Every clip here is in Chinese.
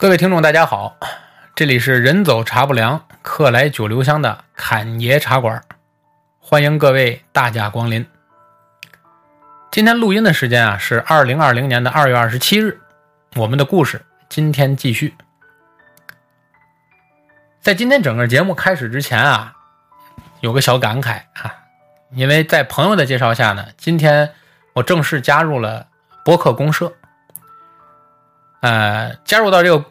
各位听众，大家好，这里是人走茶不凉，客来酒留香的侃爷茶馆，欢迎各位大驾光临。今天录音的时间啊是二零二零年的二月二十七日，我们的故事今天继续。在今天整个节目开始之前啊，有个小感慨啊，因为在朋友的介绍下呢，今天我正式加入了播客公社。呃，加入到这个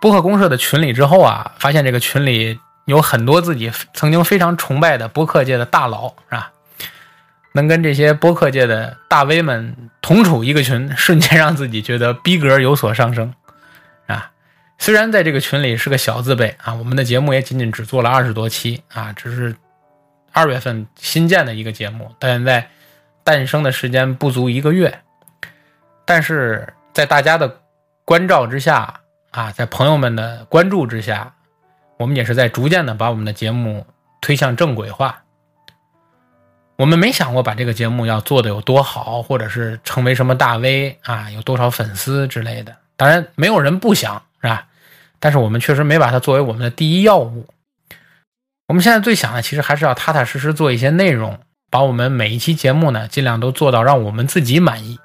播客公社的群里之后啊，发现这个群里有很多自己曾经非常崇拜的播客界的大佬，是吧？能跟这些播客界的大 V 们同处一个群，瞬间让自己觉得逼格有所上升，啊！虽然在这个群里是个小字辈啊，我们的节目也仅仅只做了二十多期啊，只是二月份新建的一个节目，到现在诞生的时间不足一个月，但是在大家的。关照之下啊，在朋友们的关注之下，我们也是在逐渐的把我们的节目推向正轨化。我们没想过把这个节目要做的有多好，或者是成为什么大 V 啊，有多少粉丝之类的。当然，没有人不想，是吧？但是我们确实没把它作为我们的第一要务。我们现在最想的，其实还是要踏踏实实做一些内容，把我们每一期节目呢，尽量都做到让我们自己满意。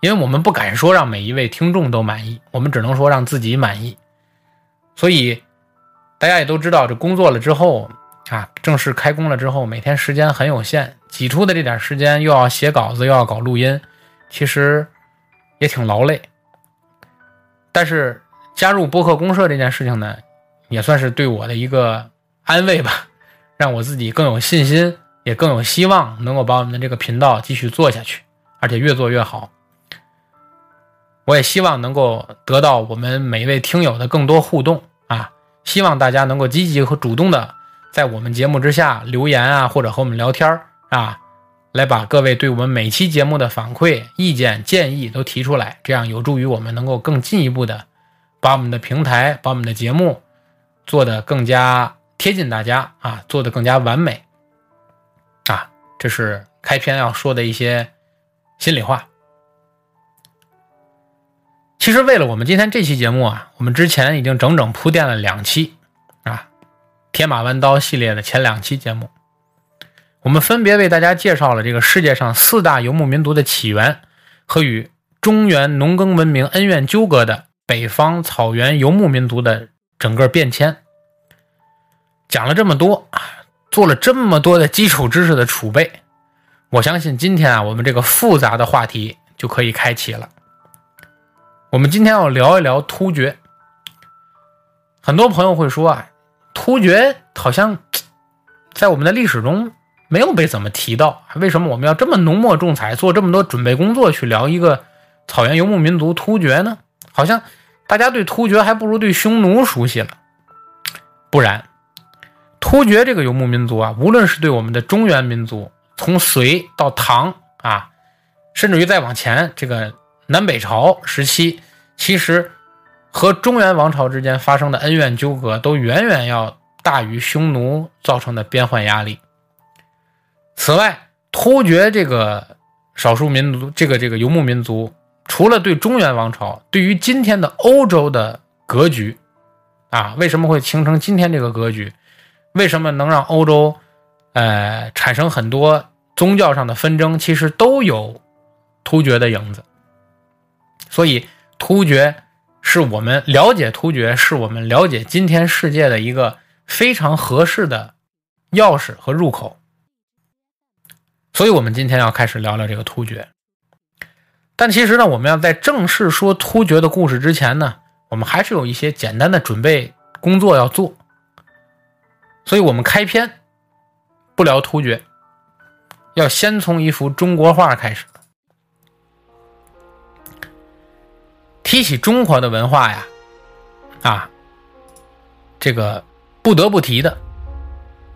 因为我们不敢说让每一位听众都满意，我们只能说让自己满意。所以，大家也都知道，这工作了之后啊，正式开工了之后，每天时间很有限，挤出的这点时间又要写稿子，又要搞录音，其实也挺劳累。但是加入播客公社这件事情呢，也算是对我的一个安慰吧，让我自己更有信心，也更有希望能够把我们的这个频道继续做下去，而且越做越好。我也希望能够得到我们每一位听友的更多互动啊！希望大家能够积极和主动的在我们节目之下留言啊，或者和我们聊天啊，来把各位对我们每期节目的反馈、意见、建议都提出来，这样有助于我们能够更进一步的把我们的平台、把我们的节目做得更加贴近大家啊，做得更加完美啊！这是开篇要说的一些心里话。其实，为了我们今天这期节目啊，我们之前已经整整铺垫了两期啊，《铁马弯刀》系列的前两期节目，我们分别为大家介绍了这个世界上四大游牧民族的起源和与中原农耕文明恩怨纠葛的北方草原游牧民族的整个变迁。讲了这么多啊，做了这么多的基础知识的储备，我相信今天啊，我们这个复杂的话题就可以开启了。我们今天要聊一聊突厥。很多朋友会说啊，突厥好像在我们的历史中没有被怎么提到，为什么我们要这么浓墨重彩，做这么多准备工作去聊一个草原游牧民族突厥呢？好像大家对突厥还不如对匈奴熟悉了。不然，突厥这个游牧民族啊，无论是对我们的中原民族，从隋到唐啊，甚至于再往前这个。南北朝时期，其实和中原王朝之间发生的恩怨纠葛，都远远要大于匈奴造成的边患压力。此外，突厥这个少数民族，这个这个游牧民族，除了对中原王朝，对于今天的欧洲的格局，啊，为什么会形成今天这个格局？为什么能让欧洲，呃，产生很多宗教上的纷争？其实都有突厥的影子。所以，突厥是我们了解突厥，是我们了解今天世界的一个非常合适的钥匙和入口。所以，我们今天要开始聊聊这个突厥。但其实呢，我们要在正式说突厥的故事之前呢，我们还是有一些简单的准备工作要做。所以，我们开篇不聊突厥，要先从一幅中国画开始。提起中国的文化呀，啊，这个不得不提的，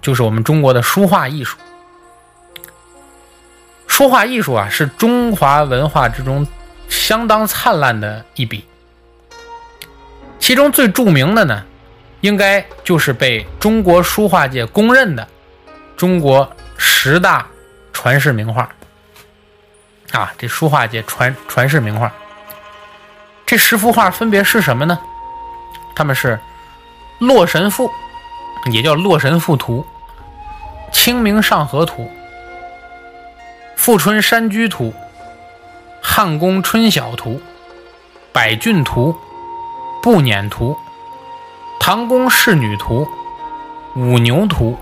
就是我们中国的书画艺术。书画艺术啊，是中华文化之中相当灿烂的一笔。其中最著名的呢，应该就是被中国书画界公认的中国十大传世名画。啊，这书画界传传世名画。这十幅画分别是什么呢？他们是洛神赋，也叫洛神赋图、清明上河图、富春山居图、汉宫春晓图、百骏图、步辇图、唐宫仕女图、五牛图、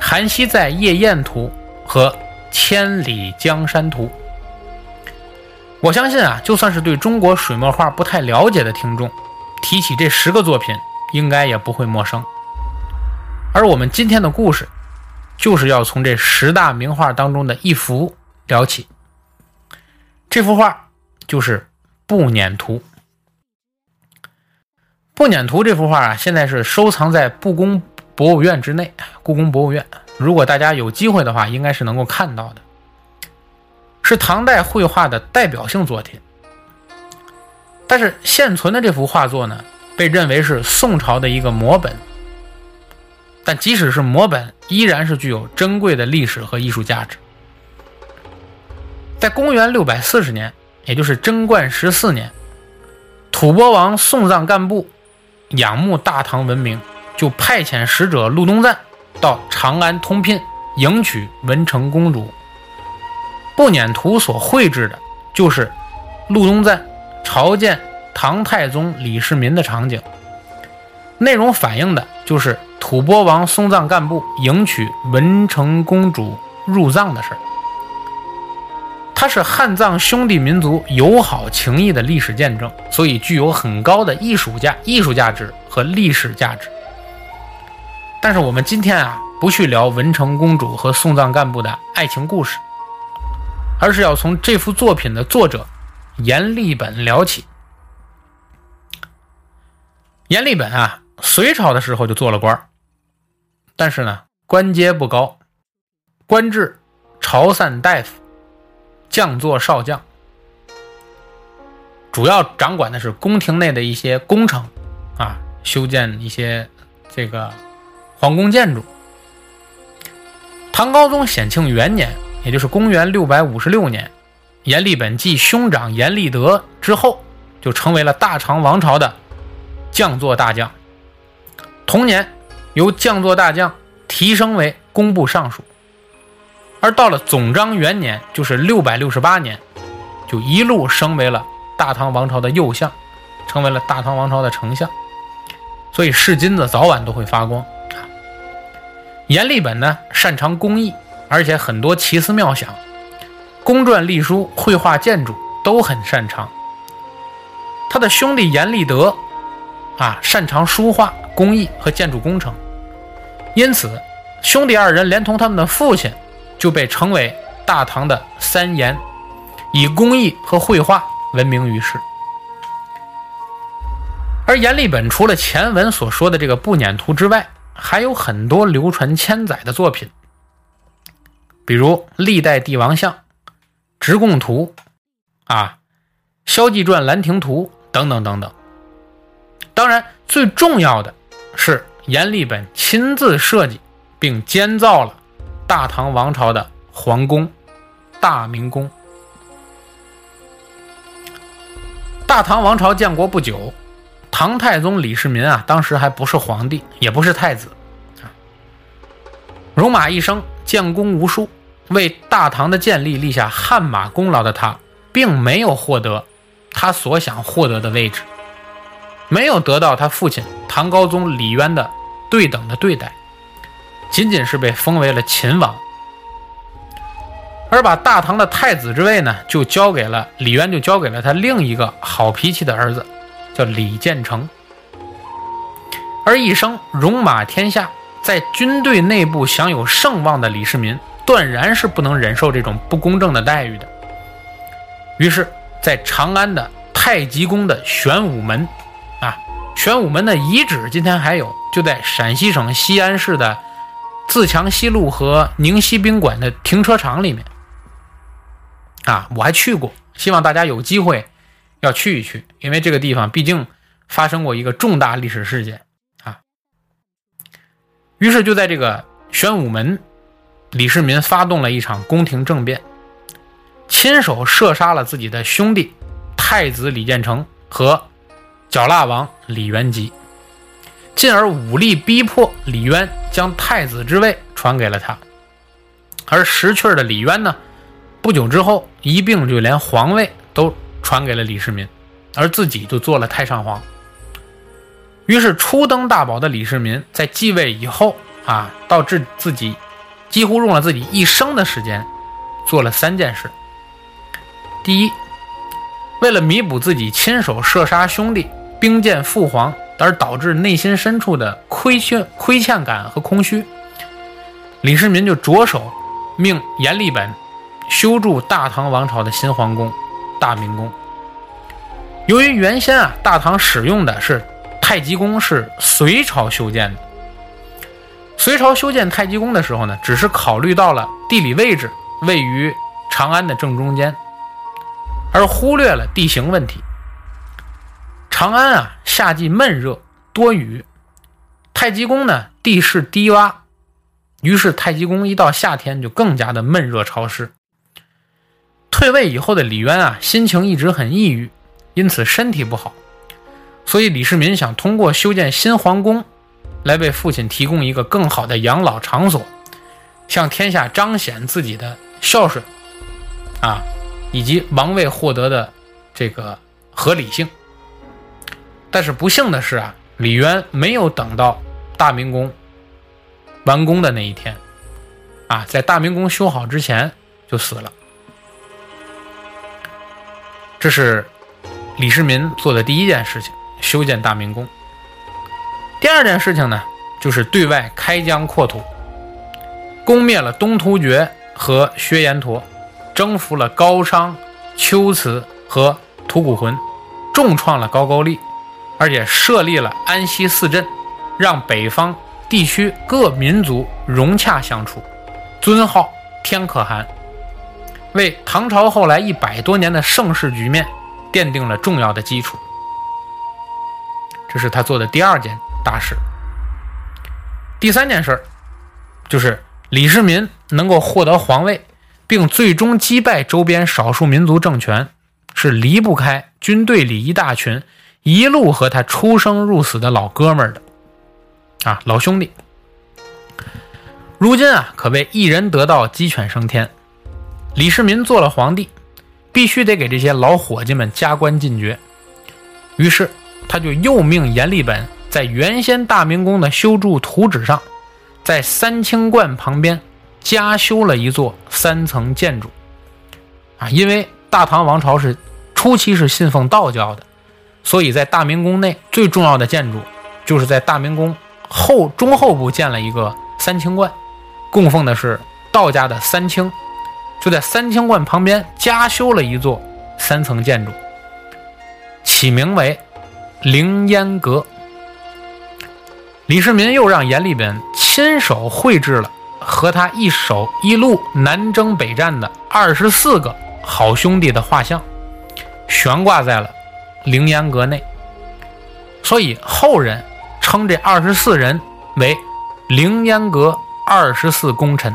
韩熙载夜宴图和千里江山图。我相信啊，就算是对中国水墨画不太了解的听众，提起这十个作品，应该也不会陌生。而我们今天的故事，就是要从这十大名画当中的一幅聊起。这幅画就是《步辇图》。《步辇图》这幅画啊，现在是收藏在故宫博物院之内，故宫博物院。如果大家有机会的话，应该是能够看到的。是唐代绘画的代表性作品，但是现存的这幅画作呢，被认为是宋朝的一个摹本。但即使是摹本，依然是具有珍贵的历史和艺术价值。在公元六百四十年，也就是贞观十四年，吐蕃王送葬干部仰慕大唐文明，就派遣使者陆东赞到长安通聘，迎娶文成公主。步辇图所绘制的就是陆东赞朝见唐太宗李世民的场景，内容反映的就是吐蕃王松赞干部迎娶文成公主入藏的事儿。它是汉藏兄弟民族友好情谊的历史见证，所以具有很高的艺术价、艺术价值和历史价值。但是我们今天啊，不去聊文成公主和送葬干部的爱情故事。而是要从这幅作品的作者阎立本聊起。阎立本啊，隋朝的时候就做了官但是呢，官阶不高，官至朝散大夫，将作少将，主要掌管的是宫廷内的一些工程啊，修建一些这个皇宫建筑。唐高宗显庆元年。也就是公元六百五十六年，阎立本继兄长阎立德之后，就成为了大唐王朝的将作大将。同年，由将作大将提升为工部尚书。而到了总章元年，就是六百六十八年，就一路升为了大唐王朝的右相，成为了大唐王朝的丞相。所以，是金子早晚都会发光。阎立本呢，擅长工艺。而且很多奇思妙想，公篆隶书、绘画、建筑都很擅长。他的兄弟阎立德啊，擅长书画、工艺和建筑工程，因此兄弟二人连同他们的父亲就被称为大唐的三阎，以工艺和绘画闻名于世。而阎立本除了前文所说的这个《步辇图》之外，还有很多流传千载的作品。比如历代帝王像、直贡图、啊，萧纪传兰亭图等等等等。当然，最重要的是阎立本亲自设计并监造了大唐王朝的皇宫——大明宫。大唐王朝建国不久，唐太宗李世民啊，当时还不是皇帝，也不是太子，戎马一生，建功无数。为大唐的建立立下汗马功劳的他，并没有获得他所想获得的位置，没有得到他父亲唐高宗李渊的对等的对待，仅仅是被封为了秦王，而把大唐的太子之位呢，就交给了李渊，就交给了他另一个好脾气的儿子，叫李建成。而一生戎马天下，在军队内部享有盛望的李世民。断然是不能忍受这种不公正的待遇的。于是，在长安的太极宫的玄武门，啊，玄武门的遗址今天还有，就在陕西省西安市的自强西路和宁西宾馆的停车场里面。啊，我还去过，希望大家有机会要去一去，因为这个地方毕竟发生过一个重大历史事件。于是就在这个玄武门。李世民发动了一场宫廷政变，亲手射杀了自己的兄弟太子李建成和脚腊王李元吉。进而武力逼迫李渊将太子之位传给了他。而识趣的李渊呢，不久之后一并就连皇位都传给了李世民，而自己就做了太上皇。于是初登大宝的李世民在继位以后啊，导致自己几乎用了自己一生的时间，做了三件事。第一，为了弥补自己亲手射杀兄弟、兵谏父皇而导致内心深处的亏欠、亏欠感和空虚，李世民就着手命阎立本修筑大唐王朝的新皇宫——大明宫。由于原先啊，大唐使用的是太极宫，是隋朝修建的。隋朝修建太极宫的时候呢，只是考虑到了地理位置位于长安的正中间。而忽略了地形问题。长安啊，夏季闷热多雨；太极宫呢，地势低洼，于是太极宫一到夏天就更加的闷热潮湿。退位以后的李渊啊，心情一直很抑郁，因此身体不好。所以李世民想通过修建新皇宫，来为父亲提供一个更好的养老场所，向天下彰显自己的孝顺啊。以及王位获得的这个合理性，但是不幸的是啊，李渊没有等到大明宫完工的那一天，啊，在大明宫修好之前就死了。这是李世民做的第一件事情，修建大明宫。第二件事情呢，就是对外开疆扩土，攻灭了东突厥和薛延陀。征服了高昌、龟兹和吐谷浑，重创了高句丽，而且设立了安西四镇，让北方地区各民族融洽相处，尊号天可汗，为唐朝后来一百多年的盛世局面奠定了重要的基础。这是他做的第二件大事。第三件事儿就是李世民能够获得皇位。并最终击败周边少数民族政权，是离不开军队里一大群一路和他出生入死的老哥们儿的啊，老兄弟。如今啊，可谓一人得道鸡犬升天。李世民做了皇帝，必须得给这些老伙计们加官进爵。于是，他就又命阎立本在原先大明宫的修筑图纸上，在三清观旁边。加修了一座三层建筑，啊，因为大唐王朝是初期是信奉道教的，所以在大明宫内最重要的建筑就是在大明宫后中后部建了一个三清观，供奉的是道家的三清，就在三清观旁边加修了一座三层建筑，起名为凌烟阁。李世民又让阎立本亲手绘制了。和他一手一路南征北战的二十四个好兄弟的画像，悬挂在了凌烟阁内，所以后人称这二十四人为凌烟阁二十四功臣。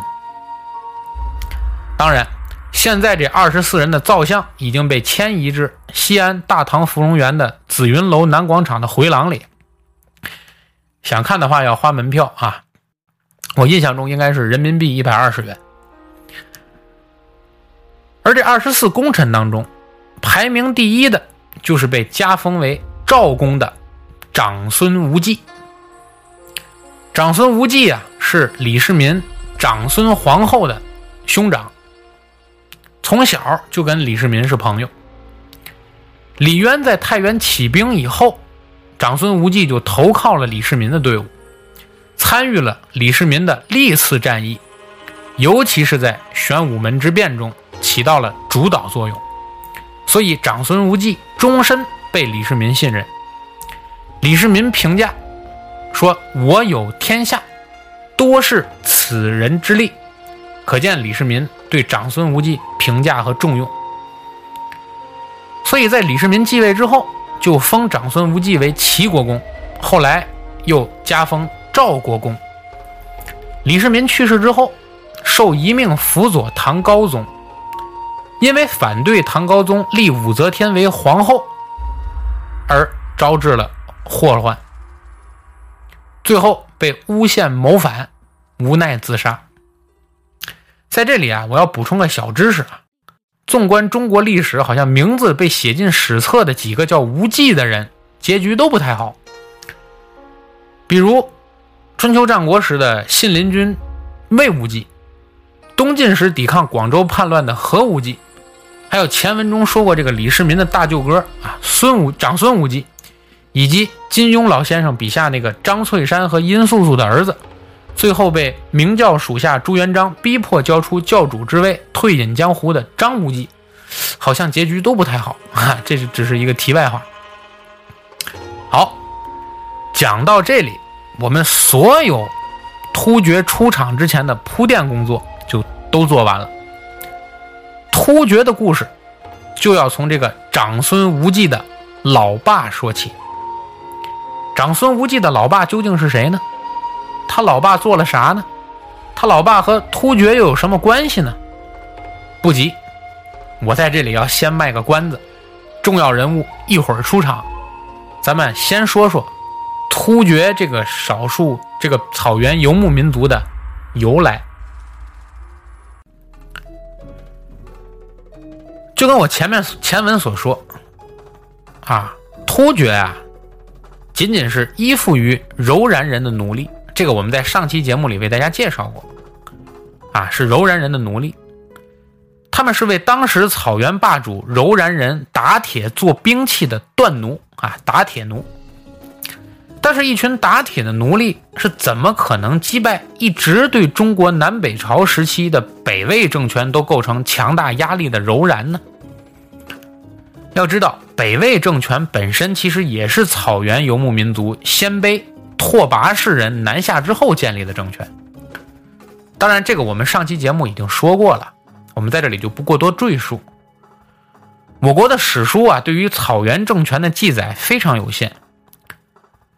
当然，现在这二十四人的造像已经被迁移至西安大唐芙蓉园的紫云楼南广场的回廊里，想看的话要花门票啊。我印象中应该是人民币一百二十元，而这二十四功臣当中，排名第一的就是被加封为赵公的长孙无忌。长孙无忌啊，是李世民长孙皇后的兄长，从小就跟李世民是朋友。李渊在太原起兵以后，长孙无忌就投靠了李世民的队伍。参与了李世民的历次战役，尤其是在玄武门之变中起到了主导作用，所以长孙无忌终身被李世民信任。李世民评价说：“我有天下，多是此人之力。”可见李世民对长孙无忌评价和重用。所以在李世民继位之后，就封长孙无忌为齐国公，后来又加封。赵国公李世民去世之后，受遗命辅佐唐高宗，因为反对唐高宗立武则天为皇后，而招致了祸患。最后被诬陷谋反，无奈自杀。在这里啊，我要补充个小知识啊。纵观中国历史，好像名字被写进史册的几个叫无忌的人，结局都不太好。比如春秋战国时的信陵君魏无忌，东晋时抵抗广州叛乱的何无忌，还有前文中说过这个李世民的大舅哥啊孙武长孙无忌，以及金庸老先生笔下那个张翠山和殷素素的儿子。最后被明教属下朱元璋逼迫交出教主之位，退隐江湖的张无忌，好像结局都不太好 啊！这是只是一个题外话。好，讲到这里，我们所有突厥出场之前的铺垫工作就都做完了。突厥的故事就要从这个长孙无忌的老爸说起。长孙无忌的老爸究竟是谁呢？他老爸做了啥呢？他老爸和突厥又有什么关系呢？不急，我在这里要先卖个关子，重要人物一会儿出场，咱们先说说突厥这个少数这个草原游牧民族的由来。就跟我前面前文所说，啊，突厥啊，仅仅是依附于柔然人的奴隶。这个我们在上期节目里为大家介绍过，啊，是柔然人的奴隶，他们是为当时草原霸主柔然人打铁做兵器的锻奴啊，打铁奴。但是，一群打铁的奴隶是怎么可能击败一直对中国南北朝时期的北魏政权都构成强大压力的柔然呢？要知道，北魏政权本身其实也是草原游牧民族鲜卑。拓跋氏人南下之后建立的政权，当然，这个我们上期节目已经说过了，我们在这里就不过多赘述。我国的史书啊，对于草原政权的记载非常有限。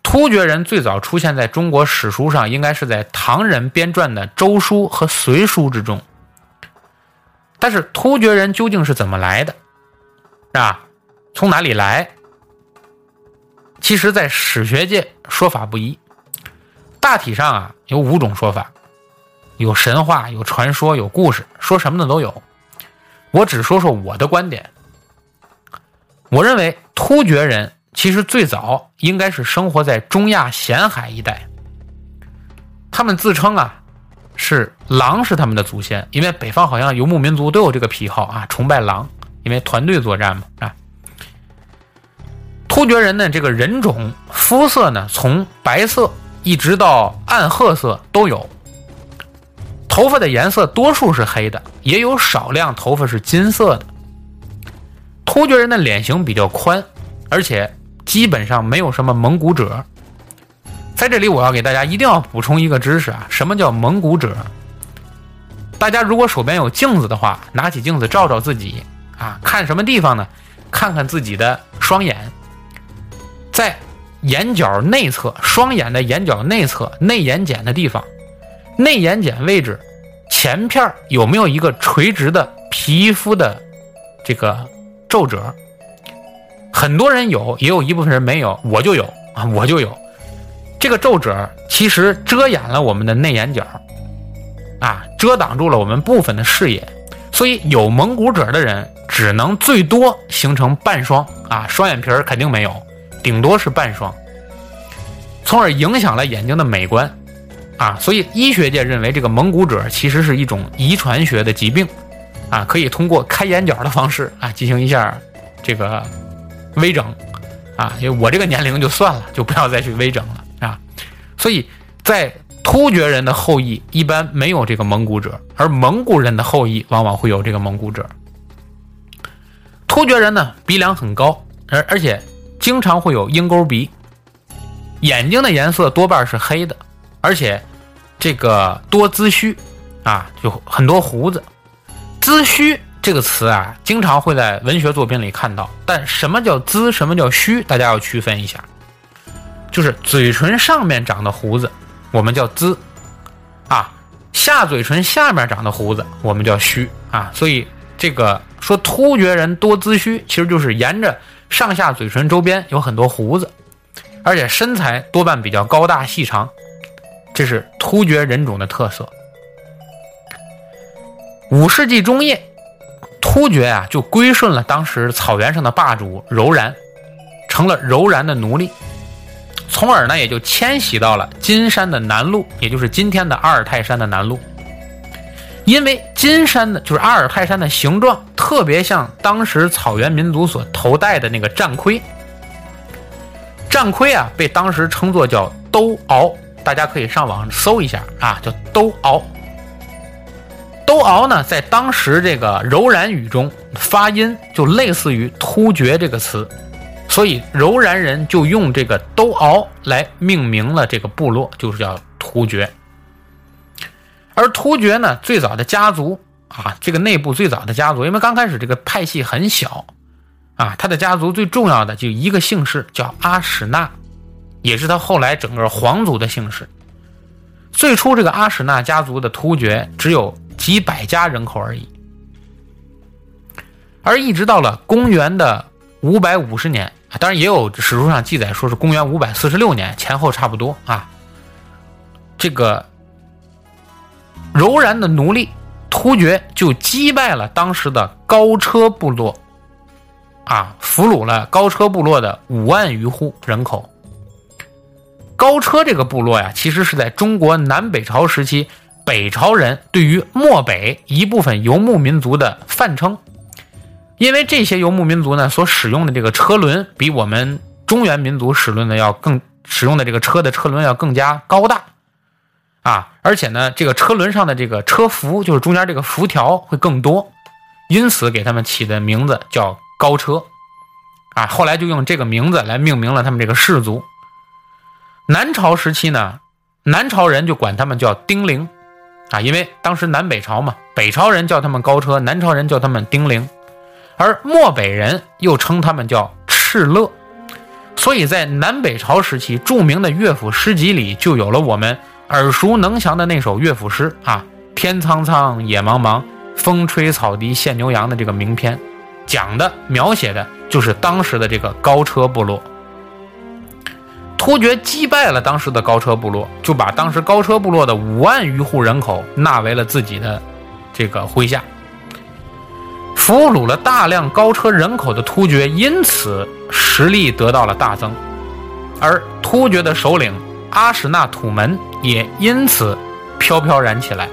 突厥人最早出现在中国史书上，应该是在唐人编撰的《周书》和《隋书》之中。但是，突厥人究竟是怎么来的？啊，从哪里来？其实，在史学界说法不一，大体上啊有五种说法，有神话、有传说、有故事，说什么的都有。我只说说我的观点。我认为突厥人其实最早应该是生活在中亚咸海一带，他们自称啊是狼是他们的祖先，因为北方好像游牧民族都有这个癖好啊，崇拜狼，因为团队作战嘛啊。突厥人呢，这个人种、肤色呢，从白色一直到暗褐色都有。头发的颜色多数是黑的，也有少量头发是金色的。突厥人的脸型比较宽，而且基本上没有什么蒙古褶。在这里，我要给大家一定要补充一个知识啊，什么叫蒙古褶？大家如果手边有镜子的话，拿起镜子照照自己啊，看什么地方呢？看看自己的双眼。在眼角内侧，双眼的眼角内侧内眼睑的地方，内眼睑位置前片有没有一个垂直的皮肤的这个皱褶？很多人有，也有一部分人没有，我就有啊，我就有。这个皱褶其实遮掩了我们的内眼角，啊，遮挡住了我们部分的视野，所以有蒙古褶的人只能最多形成半双啊，双眼皮儿肯定没有。顶多是半双，从而影响了眼睛的美观，啊，所以医学界认为这个蒙古褶其实是一种遗传学的疾病，啊，可以通过开眼角的方式啊进行一下这个微整，啊，因为我这个年龄就算了，就不要再去微整了啊，所以在突厥人的后裔一般没有这个蒙古褶，而蒙古人的后裔往往会有这个蒙古褶。突厥人呢鼻梁很高，而而且。经常会有鹰钩鼻，眼睛的颜色多半是黑的，而且这个多髭须啊，就很多胡子。髭须这个词啊，经常会在文学作品里看到。但什么叫髭，什么叫须，大家要区分一下。就是嘴唇上面长的胡子，我们叫髭啊；下嘴唇下面长的胡子，我们叫须啊。所以这个说突厥人多髭须，其实就是沿着。上下嘴唇周边有很多胡子，而且身材多半比较高大细长，这是突厥人种的特色。五世纪中叶，突厥啊就归顺了当时草原上的霸主柔然，成了柔然的奴隶，从而呢也就迁徙到了金山的南麓，也就是今天的阿尔泰山的南麓。因为金山的就是阿尔泰山的形状特别像当时草原民族所头戴的那个战盔，战盔啊被当时称作叫兜敖，大家可以上网搜一下啊，叫兜敖。兜敖呢，在当时这个柔然语中发音就类似于突厥这个词，所以柔然人就用这个兜敖来命名了这个部落，就是叫突厥。而突厥呢，最早的家族啊，这个内部最早的家族，因为刚开始这个派系很小啊，他的家族最重要的就一个姓氏叫阿史那，也是他后来整个皇族的姓氏。最初这个阿史那家族的突厥只有几百家人口而已，而一直到了公元的五百五十年，当然也有史书上记载说是公元五百四十六年前后差不多啊，这个。柔然的奴隶突厥就击败了当时的高车部落，啊，俘虏了高车部落的五万余户人口。高车这个部落呀，其实是在中国南北朝时期北朝人对于漠北一部分游牧民族的泛称，因为这些游牧民族呢所使用的这个车轮比我们中原民族使用的要更使用的这个车的车轮要更加高大。啊，而且呢，这个车轮上的这个车辐，就是中间这个辐条会更多，因此给他们起的名字叫高车。啊，后来就用这个名字来命名了他们这个氏族。南朝时期呢，南朝人就管他们叫丁零，啊，因为当时南北朝嘛，北朝人叫他们高车，南朝人叫他们丁零，而漠北人又称他们叫敕勒。所以在南北朝时期，著名的乐府诗集里就有了我们。耳熟能详的那首乐府诗啊，“天苍苍，野茫茫，风吹草低见牛羊”的这个名篇，讲的描写的就是当时的这个高车部落。突厥击败了当时的高车部落，就把当时高车部落的五万余户人口纳为了自己的这个麾下。俘虏了大量高车人口的突厥，因此实力得到了大增，而突厥的首领。阿史那土门也因此飘飘然起来，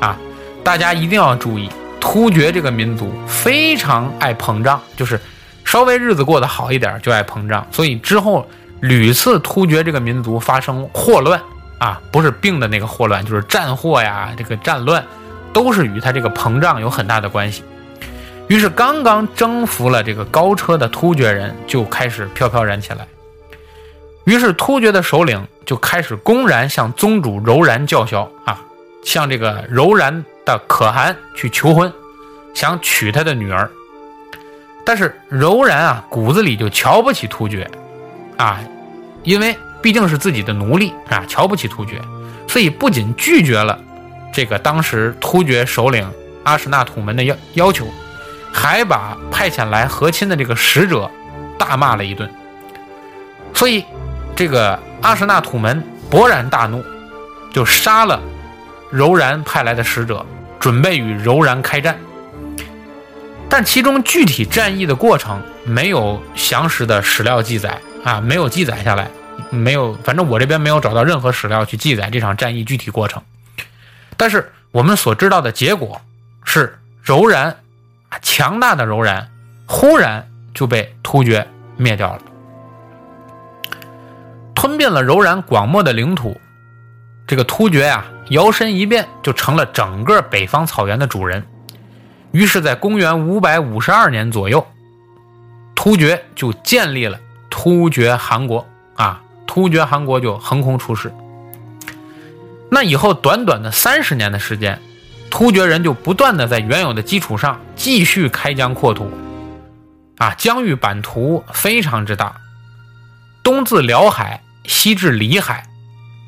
啊，大家一定要注意，突厥这个民族非常爱膨胀，就是稍微日子过得好一点就爱膨胀，所以之后屡次突厥这个民族发生祸乱，啊，不是病的那个祸乱，就是战祸呀，这个战乱，都是与他这个膨胀有很大的关系。于是刚刚征服了这个高车的突厥人就开始飘飘然起来。于是突厥的首领就开始公然向宗主柔然叫嚣啊，向这个柔然的可汗去求婚，想娶他的女儿。但是柔然啊骨子里就瞧不起突厥，啊，因为毕竟是自己的奴隶啊，瞧不起突厥，所以不仅拒绝了这个当时突厥首领阿史那土门的要要求，还把派遣来和亲的这个使者大骂了一顿，所以。这个阿什纳土门勃然大怒，就杀了柔然派来的使者，准备与柔然开战。但其中具体战役的过程没有详实的史料记载啊，没有记载下来，没有，反正我这边没有找到任何史料去记载这场战役具体过程。但是我们所知道的结果是，柔然强大的柔然忽然就被突厥灭掉了。吞并了柔然广漠的领土，这个突厥呀，摇身一变就成了整个北方草原的主人。于是，在公元五百五十二年左右，突厥就建立了突厥汗国啊，突厥汗国就横空出世。那以后短短的三十年的时间，突厥人就不断的在原有的基础上继续开疆扩土，啊，疆域版图非常之大，东自辽海。西至里海，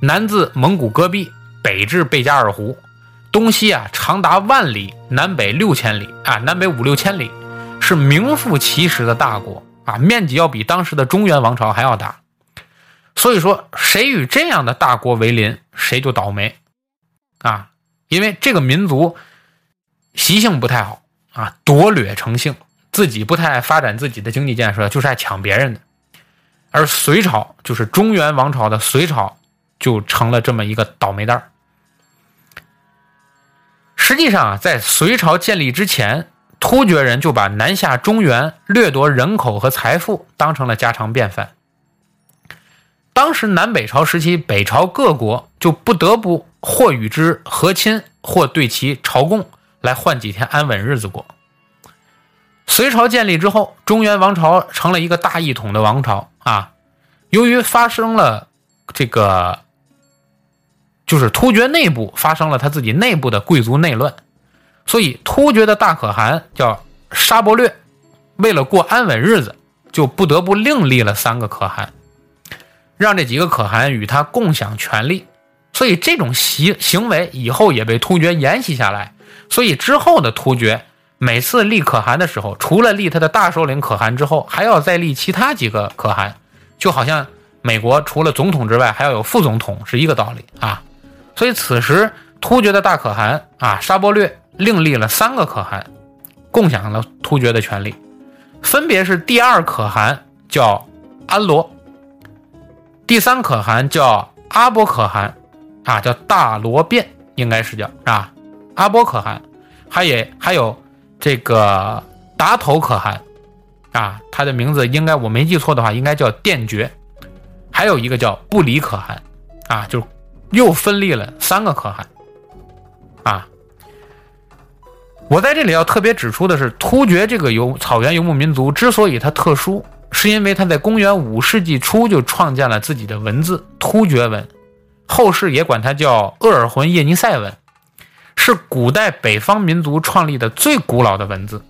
南自蒙古戈壁，北至贝加尔湖，东西啊长达万里，南北六千里啊，南北五六千里，是名副其实的大国啊，面积要比当时的中原王朝还要大。所以说，谁与这样的大国为邻，谁就倒霉啊！因为这个民族习性不太好啊，夺掠成性，自己不太爱发展自己的经济建设，就是爱抢别人的。而隋朝就是中原王朝的隋朝，就成了这么一个倒霉蛋儿。实际上啊，在隋朝建立之前，突厥人就把南下中原、掠夺人口和财富当成了家常便饭。当时南北朝时期，北朝各国就不得不或与之和亲，或对其朝贡，来换几天安稳日子过。隋朝建立之后，中原王朝成了一个大一统的王朝啊。由于发生了这个，就是突厥内部发生了他自己内部的贵族内乱，所以突厥的大可汗叫沙伯略，为了过安稳日子，就不得不另立了三个可汗。让这几个可汗与他共享权力，所以这种行行为以后也被突厥沿袭下来。所以之后的突厥每次立可汗的时候，除了立他的大首领可汗之后，还要再立其他几个可汗，就好像美国除了总统之外还要有副总统是一个道理啊。所以此时突厥的大可汗啊沙波略另立了三个可汗，共享了突厥的权力，分别是第二可汗叫安罗。第三可汗叫阿波可汗，啊，叫大罗变，应该是叫啊，阿波可汗，还也还有这个达头可汗，啊，他的名字应该我没记错的话，应该叫殿觉，还有一个叫布里可汗，啊，就又分立了三个可汗，啊，我在这里要特别指出的是，突厥这个游草原游牧民族之所以它特殊。是因为他在公元五世纪初就创建了自己的文字突厥文，后世也管它叫鄂尔浑叶尼塞文，是古代北方民族创立的最古老的文字。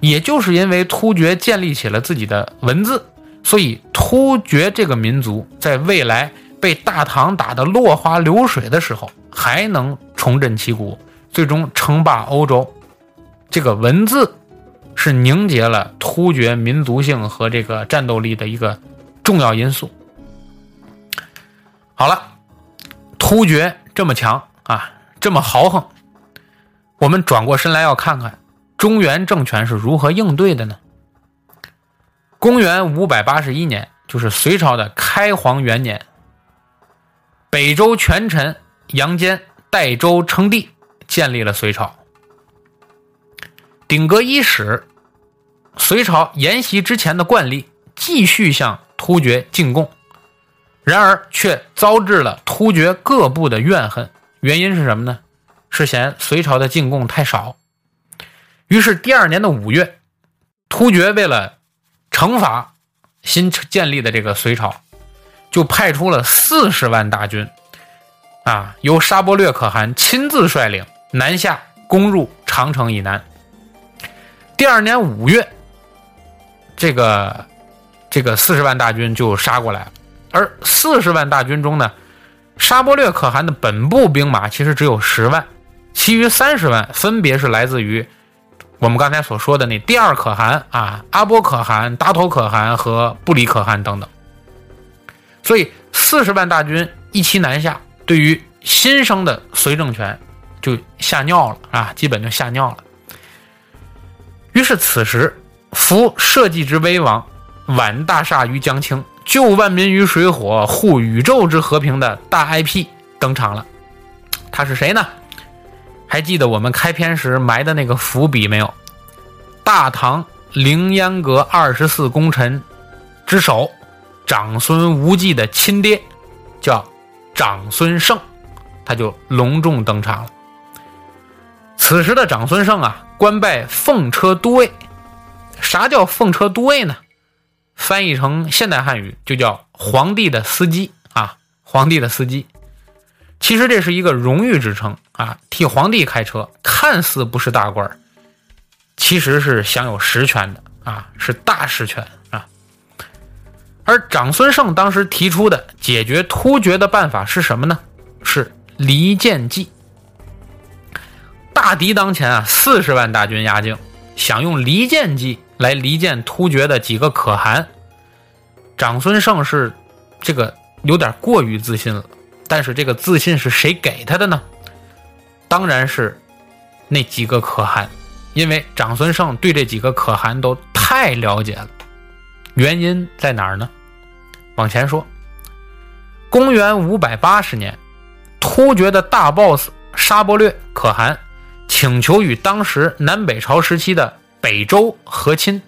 也就是因为突厥建立起了自己的文字，所以突厥这个民族在未来被大唐打得落花流水的时候，还能重振旗鼓，最终称霸欧洲。这个文字。是凝结了突厥民族性和这个战斗力的一个重要因素。好了，突厥这么强啊，这么豪横，我们转过身来要看看中原政权是如何应对的呢？公元五百八十一年，就是隋朝的开皇元年，北周权臣杨坚代周称帝，建立了隋朝。鼎革伊始。隋朝沿袭之前的惯例，继续向突厥进贡，然而却遭致了突厥各部的怨恨。原因是什么呢？是嫌隋朝的进贡太少。于是第二年的五月，突厥为了惩罚新建立的这个隋朝，就派出了四十万大军，啊，由沙伯略可汗亲自率领南下攻入长城以南。第二年五月。这个这个四十万大军就杀过来了，而四十万大军中呢，沙波略可汗的本部兵马其实只有十万，其余三十万分别是来自于我们刚才所说的那第二可汗啊，阿波可汗、达头可汗和布里可汗等等。所以四十万大军一齐南下，对于新生的隋政权就吓尿了啊，基本就吓尿了。于是此时。扶社稷之危亡，挽大厦于江青，救万民于水火，护宇宙之和平的大 IP 登场了。他是谁呢？还记得我们开篇时埋的那个伏笔没有？大唐凌烟阁二十四功臣之首，长孙无忌的亲爹，叫长孙晟，他就隆重登场了。此时的长孙晟啊，官拜奉车都尉。啥叫奉车都尉呢？翻译成现代汉语就叫皇帝的司机啊，皇帝的司机。其实这是一个荣誉之称啊，替皇帝开车，看似不是大官其实是享有实权的啊，是大实权啊。而长孙晟当时提出的解决突厥的办法是什么呢？是离间计。大敌当前啊，四十万大军压境，想用离间计。来离间突厥的几个可汗，长孙晟是这个有点过于自信了。但是这个自信是谁给他的呢？当然是那几个可汗，因为长孙晟对这几个可汗都太了解了。原因在哪儿呢？往前说，公元五百八十年，突厥的大 boss 沙钵略可汗请求与当时南北朝时期的北周和亲。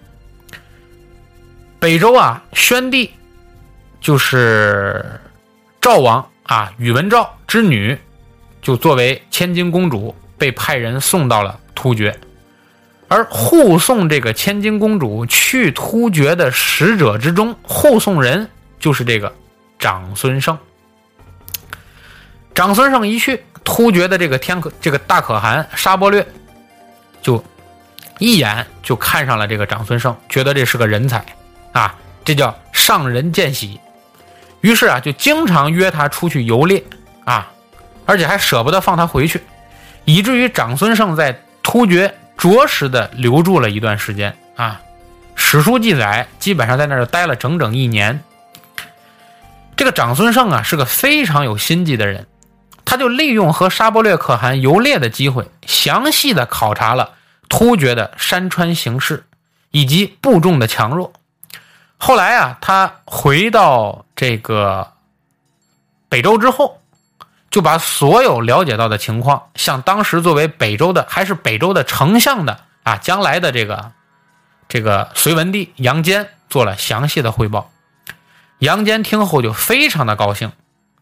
北周啊，宣帝就是赵王。啊，宇文昭之女就作为千金公主被派人送到了突厥，而护送这个千金公主去突厥的使者之中，护送人就是这个长孙晟。长孙晟一去，突厥的这个天可这个大可汗沙钵略就一眼就看上了这个长孙晟，觉得这是个人才啊，这叫上人见喜。于是啊，就经常约他出去游猎，啊，而且还舍不得放他回去，以至于长孙晟在突厥着实的留住了一段时间啊。史书记载，基本上在那儿待了整整一年。这个长孙晟啊，是个非常有心计的人，他就利用和沙钵略可汗游猎的机会，详细的考察了突厥的山川形势以及部众的强弱。后来啊，他回到这个北周之后，就把所有了解到的情况，向当时作为北周的还是北周的丞相的啊，将来的这个这个隋文帝杨坚做了详细的汇报。杨坚听后就非常的高兴，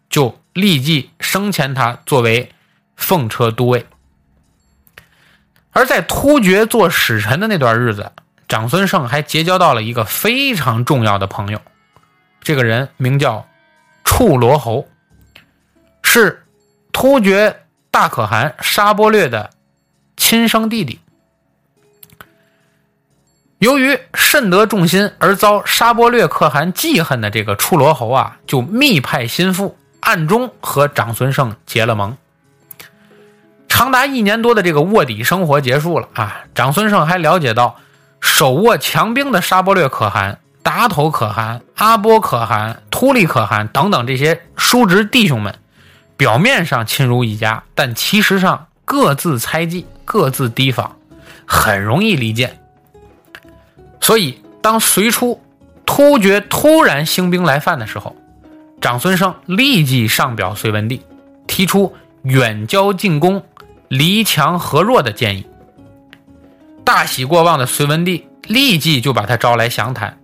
就立即升迁他作为奉车都尉。而在突厥做使臣的那段日子。长孙晟还结交到了一个非常重要的朋友，这个人名叫处罗侯，是突厥大可汗沙钵略的亲生弟弟。由于甚得众心而遭沙钵略可汗记恨的这个处罗侯啊，就密派心腹暗中和长孙晟结了盟。长达一年多的这个卧底生活结束了啊，长孙晟还了解到。手握强兵的沙钵略可汗、达头可汗、阿波可汗、突利可汗等等这些叔侄弟兄们，表面上亲如一家，但其实上各自猜忌、各自提防，很容易离间。所以，当隋初突厥突然兴兵来犯的时候，长孙晟立即上表隋文帝，提出远交近攻、离强和弱的建议。大喜过望的隋文帝立即就把他招来详谈，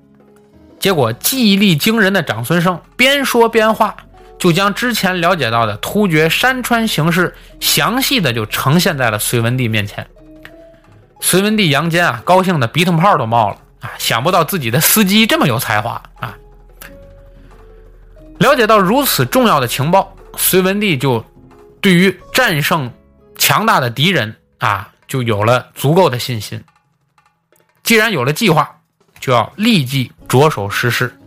结果记忆力惊人的长孙晟边说边画，就将之前了解到的突厥山川形势详细的就呈现在了隋文帝面前。隋文帝杨坚啊，高兴的鼻涕泡都冒了啊！想不到自己的司机这么有才华啊！了解到如此重要的情报，隋文帝就对于战胜强大的敌人啊。就有了足够的信心。既然有了计划，就要立即着手实施。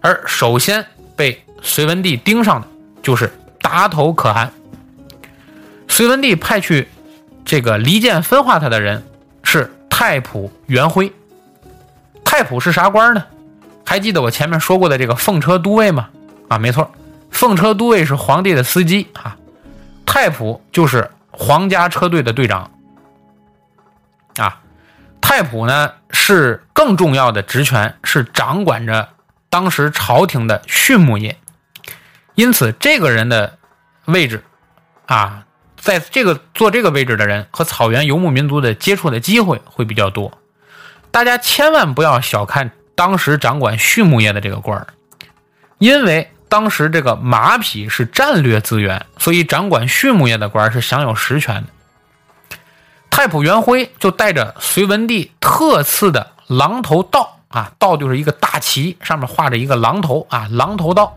而首先被隋文帝盯上的就是达头可汗。隋文帝派去这个离间分化他的人是太仆元辉。太仆是啥官呢？还记得我前面说过的这个奉车都尉吗？啊，没错，奉车都尉是皇帝的司机啊，太仆就是皇家车队的队长。啊，太仆呢是更重要的职权，是掌管着当时朝廷的畜牧业，因此这个人的位置啊，在这个做这个位置的人和草原游牧民族的接触的机会会比较多。大家千万不要小看当时掌管畜牧业的这个官儿，因为当时这个马匹是战略资源，所以掌管畜牧业的官是享有实权的。太仆元辉就带着隋文帝特赐的狼头道啊，道就是一个大旗，上面画着一个狼头啊，狼头道，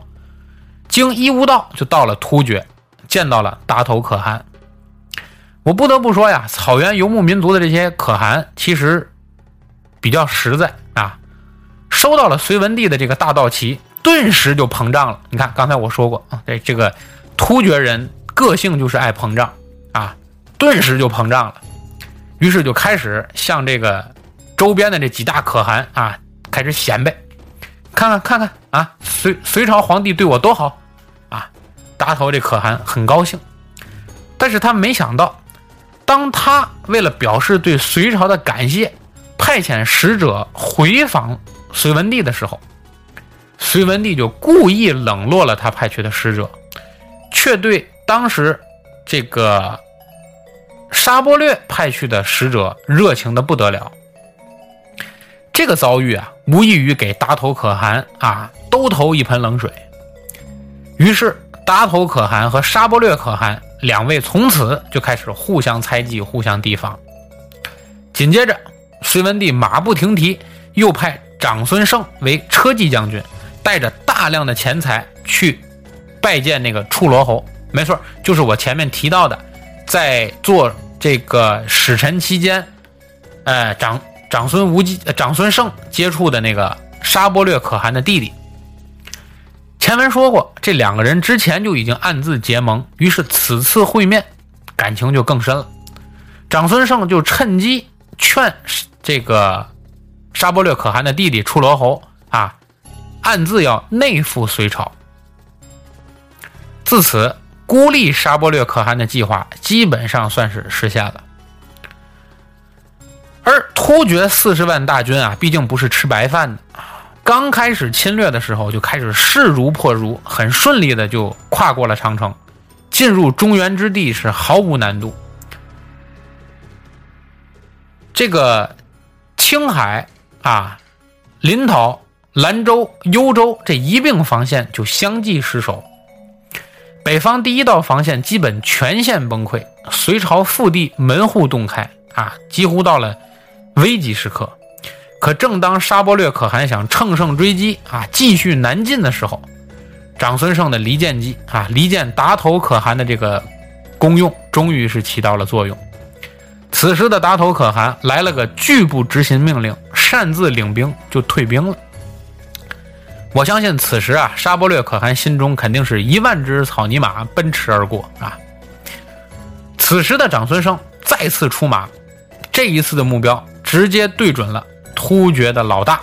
经伊吾道就到了突厥，见到了达头可汗。我不得不说呀，草原游牧民族的这些可汗其实比较实在啊，收到了隋文帝的这个大道旗，顿时就膨胀了。你看，刚才我说过啊，这这个突厥人个性就是爱膨胀啊，顿时就膨胀了。于是就开始向这个周边的这几大可汗啊开始显摆，看看看看啊，隋隋朝皇帝对我多好啊！达头这可汗很高兴，但是他没想到，当他为了表示对隋朝的感谢，派遣使者回访隋文帝的时候，隋文帝就故意冷落了他派去的使者，却对当时这个沙钵略派去的使者热情的不得了。这个遭遇啊，无异于给达头可汗啊兜头一盆冷水。于是，达头可汗和沙钵略可汗两位从此就开始互相猜忌、互相提防。紧接着，隋文帝马不停蹄，又派长孙晟为车骑将军，带着大量的钱财去拜见那个处罗侯。没错，就是我前面提到的，在做这个使臣期间，呃，长。长孙无忌、长孙晟接触的那个沙钵略可汗的弟弟，前文说过，这两个人之前就已经暗自结盟，于是此次会面，感情就更深了。长孙晟就趁机劝这个沙钵略可汗的弟弟处罗侯，暗自要内附隋朝。自此，孤立沙钵略可汗的计划基本上算是实现了。而突厥四十万大军啊，毕竟不是吃白饭的。刚开始侵略的时候，就开始势如破竹，很顺利的就跨过了长城，进入中原之地是毫无难度。这个青海啊、临洮、兰州、幽州这一并防线就相继失守，北方第一道防线基本全线崩溃，隋朝腹地门户洞开啊，几乎到了。危急时刻，可正当沙钵略可汗想乘胜追击啊，继续南进的时候，长孙晟的离间计啊，离间达头可汗的这个功用，终于是起到了作用。此时的达头可汗来了个拒不执行命令，擅自领兵就退兵了。我相信此时啊，沙钵略可汗心中肯定是一万只草泥马奔驰而过啊。此时的长孙晟再次出马，这一次的目标。直接对准了突厥的老大，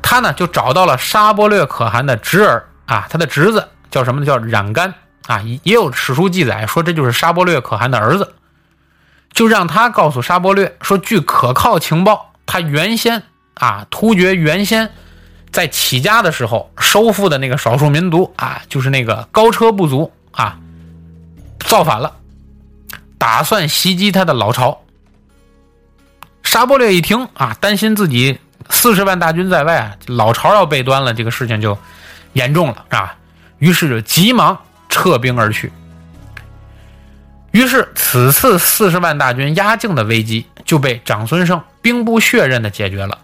他呢就找到了沙钵略可汗的侄儿啊，他的侄子叫什么呢？叫冉干啊，也有史书记载说这就是沙钵略可汗的儿子，就让他告诉沙钵略说，据可靠情报，他原先啊，突厥原先在起家的时候收复的那个少数民族啊，就是那个高车部族啊，造反了，打算袭击他的老巢。沙钵略一听啊，担心自己四十万大军在外，老巢要被端了，这个事情就严重了，啊。于是就急忙撤兵而去。于是此次四十万大军压境的危机就被长孙晟兵不血刃的解决了。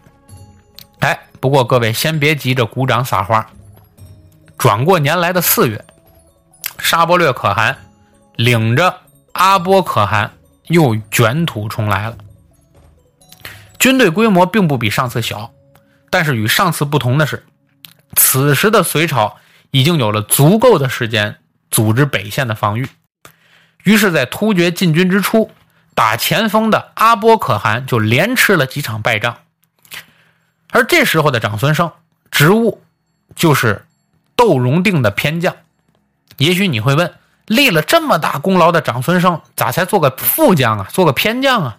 哎，不过各位先别急着鼓掌撒花。转过年来的四月，沙钵略可汗领着阿波可汗又卷土重来了。军队规模并不比上次小，但是与上次不同的是，此时的隋朝已经有了足够的时间组织北线的防御。于是，在突厥进军之初，打前锋的阿波可汗就连吃了几场败仗。而这时候的长孙晟职务就是窦融定的偏将。也许你会问，立了这么大功劳的长孙晟，咋才做个副将啊？做个偏将啊？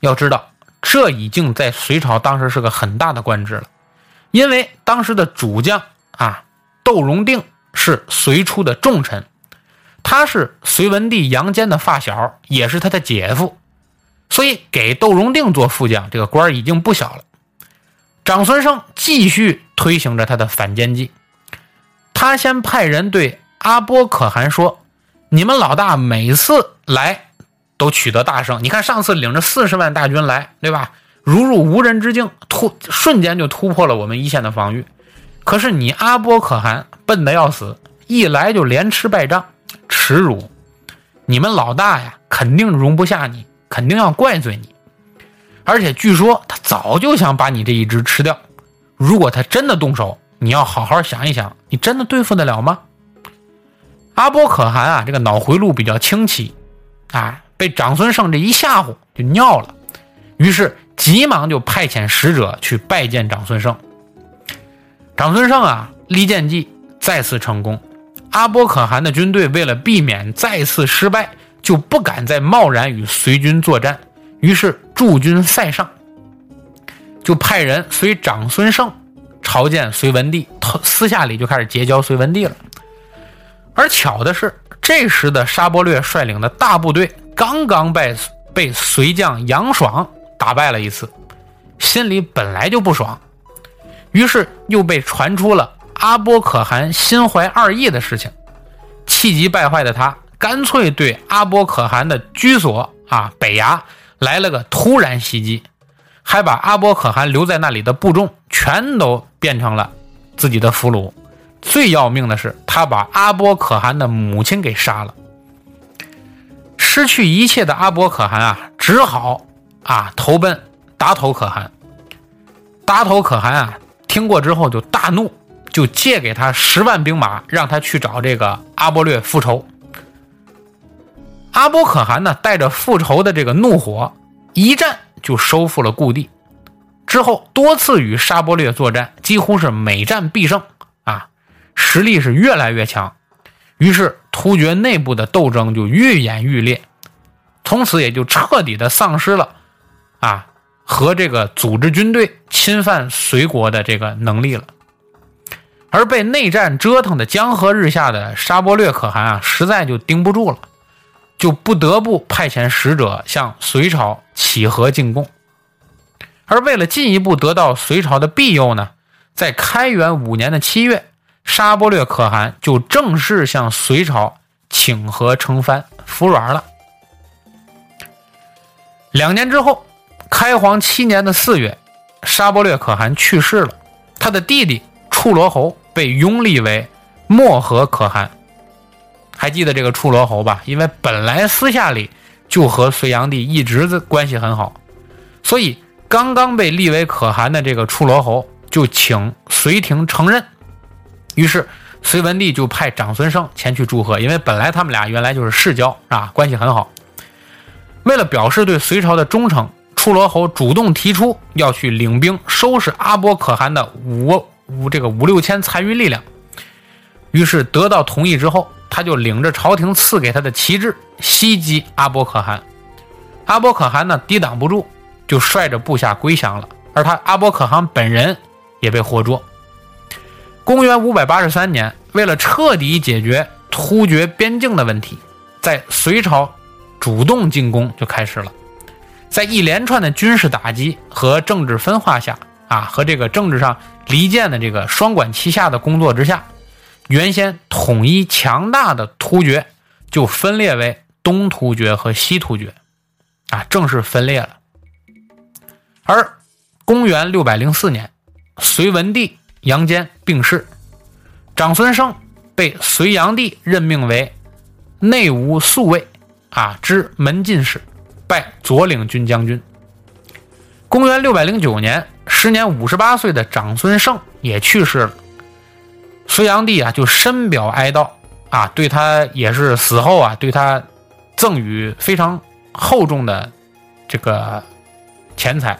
要知道。这已经在隋朝当时是个很大的官职了，因为当时的主将啊窦融定是隋初的重臣，他是隋文帝杨坚的发小，也是他的姐夫，所以给窦融定做副将，这个官已经不小了。长孙晟继续推行着他的反间计，他先派人对阿波可汗说：“你们老大每次来。”都取得大胜。你看上次领着四十万大军来，对吧？如入无人之境，突瞬间就突破了我们一线的防御。可是你阿波可汗笨得要死，一来就连吃败仗，耻辱！你们老大呀，肯定容不下你，肯定要怪罪你。而且据说他早就想把你这一只吃掉。如果他真的动手，你要好好想一想，你真的对付得了吗？阿波可汗啊，这个脑回路比较清奇啊。被长孙晟这一吓唬，就尿了，于是急忙就派遣使者去拜见长孙晟。长孙晟啊，离间计再次成功。阿波可汗的军队为了避免再次失败，就不敢再贸然与隋军作战，于是驻军塞上，就派人随长孙晟朝见隋文帝，私下里就开始结交隋文帝了。而巧的是，这时的沙钵略率领的大部队刚刚被被隋将杨爽打败了一次，心里本来就不爽，于是又被传出了。阿波可汗心怀二意的事情，气急败坏的他干脆对阿波可汗的居所啊北衙来了个突然袭击，还把阿波可汗留在那里的部众全都变成了自己的俘虏。最要命的是，他把阿波可汗的母亲给杀了。失去一切的阿波可汗啊，只好啊投奔达头可汗。达头可汗啊，听过之后就大怒。就借给他十万兵马，让他去找这个阿波略复仇。阿波可汗呢，带着复仇的这个怒火，一战就收复了故地。之后多次与沙波略作战，几乎是每战必胜啊，实力是越来越强。于是突厥内部的斗争就愈演愈烈，从此也就彻底的丧失了啊和这个组织军队侵犯隋国的这个能力了。而被内战折腾的江河日下的沙钵略可汗啊，实在就顶不住了，就不得不派遣使者向隋朝乞和进贡。而为了进一步得到隋朝的庇佑呢，在开元五年的七月，沙钵略可汗就正式向隋朝请和称藩服软了。两年之后，开皇七年的四月，沙钵略可汗去世了，他的弟弟处罗侯。被拥立为漠河可汗，还记得这个处罗侯吧？因为本来私下里就和隋炀帝一直的关系很好，所以刚刚被立为可汗的这个处罗侯就请隋廷承认。于是隋文帝就派长孙晟前去祝贺，因为本来他们俩原来就是世交啊，关系很好。为了表示对隋朝的忠诚，处罗侯主动提出要去领兵收拾阿波可汗的五。五这个五六千残余力量，于是得到同意之后，他就领着朝廷赐给他的旗帜袭击阿波可汗。阿波可汗呢抵挡不住，就率着部下归降了。而他阿波可汗本人也被活捉。公元五百八十三年，为了彻底解决突厥边境的问题，在隋朝主动进攻就开始了。在一连串的军事打击和政治分化下。啊，和这个政治上离间的这个双管齐下的工作之下，原先统一强大的突厥就分裂为东突厥和西突厥，啊，正式分裂了。而公元六百零四年，隋文帝杨坚病逝，长孙晟被隋炀帝任命为内务宿卫，啊，知门禁使，拜左领军将军。公元六百零九年。时年五十八岁的长孙晟也去世了，隋炀帝啊就深表哀悼啊，对他也是死后啊对他赠予非常厚重的这个钱财，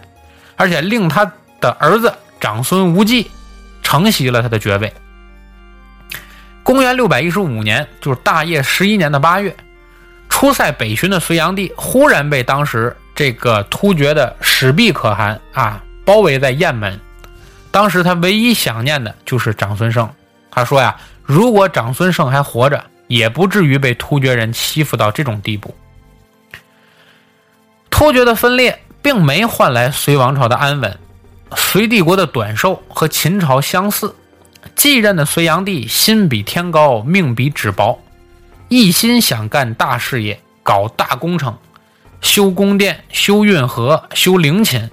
而且令他的儿子长孙无忌承袭了他的爵位。公元六百一十五年，就是大业十一年的八月，出塞北巡的隋炀帝忽然被当时这个突厥的始毕可汗啊。包围在雁门，当时他唯一想念的就是长孙晟。他说呀，如果长孙晟还活着，也不至于被突厥人欺负到这种地步。突厥的分裂并没换来隋王朝的安稳。隋帝国的短寿和秦朝相似，继任的隋炀帝心比天高，命比纸薄，一心想干大事业，搞大工程，修宫殿、修运河、修陵寝。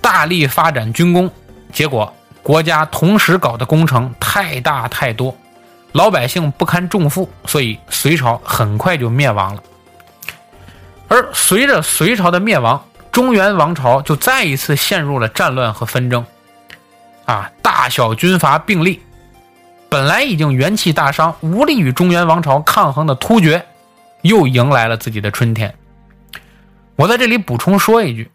大力发展军工，结果国家同时搞的工程太大太多，老百姓不堪重负，所以隋朝很快就灭亡了。而随着隋朝的灭亡，中原王朝就再一次陷入了战乱和纷争。啊，大小军阀并立，本来已经元气大伤、无力与中原王朝抗衡的突厥，又迎来了自己的春天。我在这里补充说一句。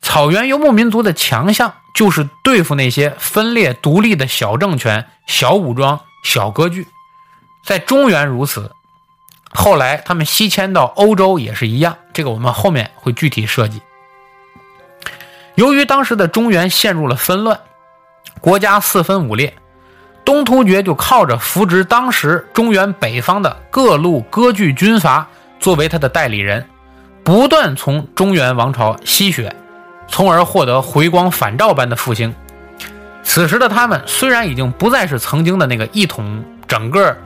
草原游牧民族的强项就是对付那些分裂独立的小政权、小武装、小割据。在中原如此，后来他们西迁到欧洲也是一样。这个我们后面会具体设计。由于当时的中原陷入了纷乱，国家四分五裂，东突厥就靠着扶植当时中原北方的各路割据军阀作为他的代理人，不断从中原王朝吸血，从而获得回光返照般的复兴。此时的他们虽然已经不再是曾经的那个一统整个。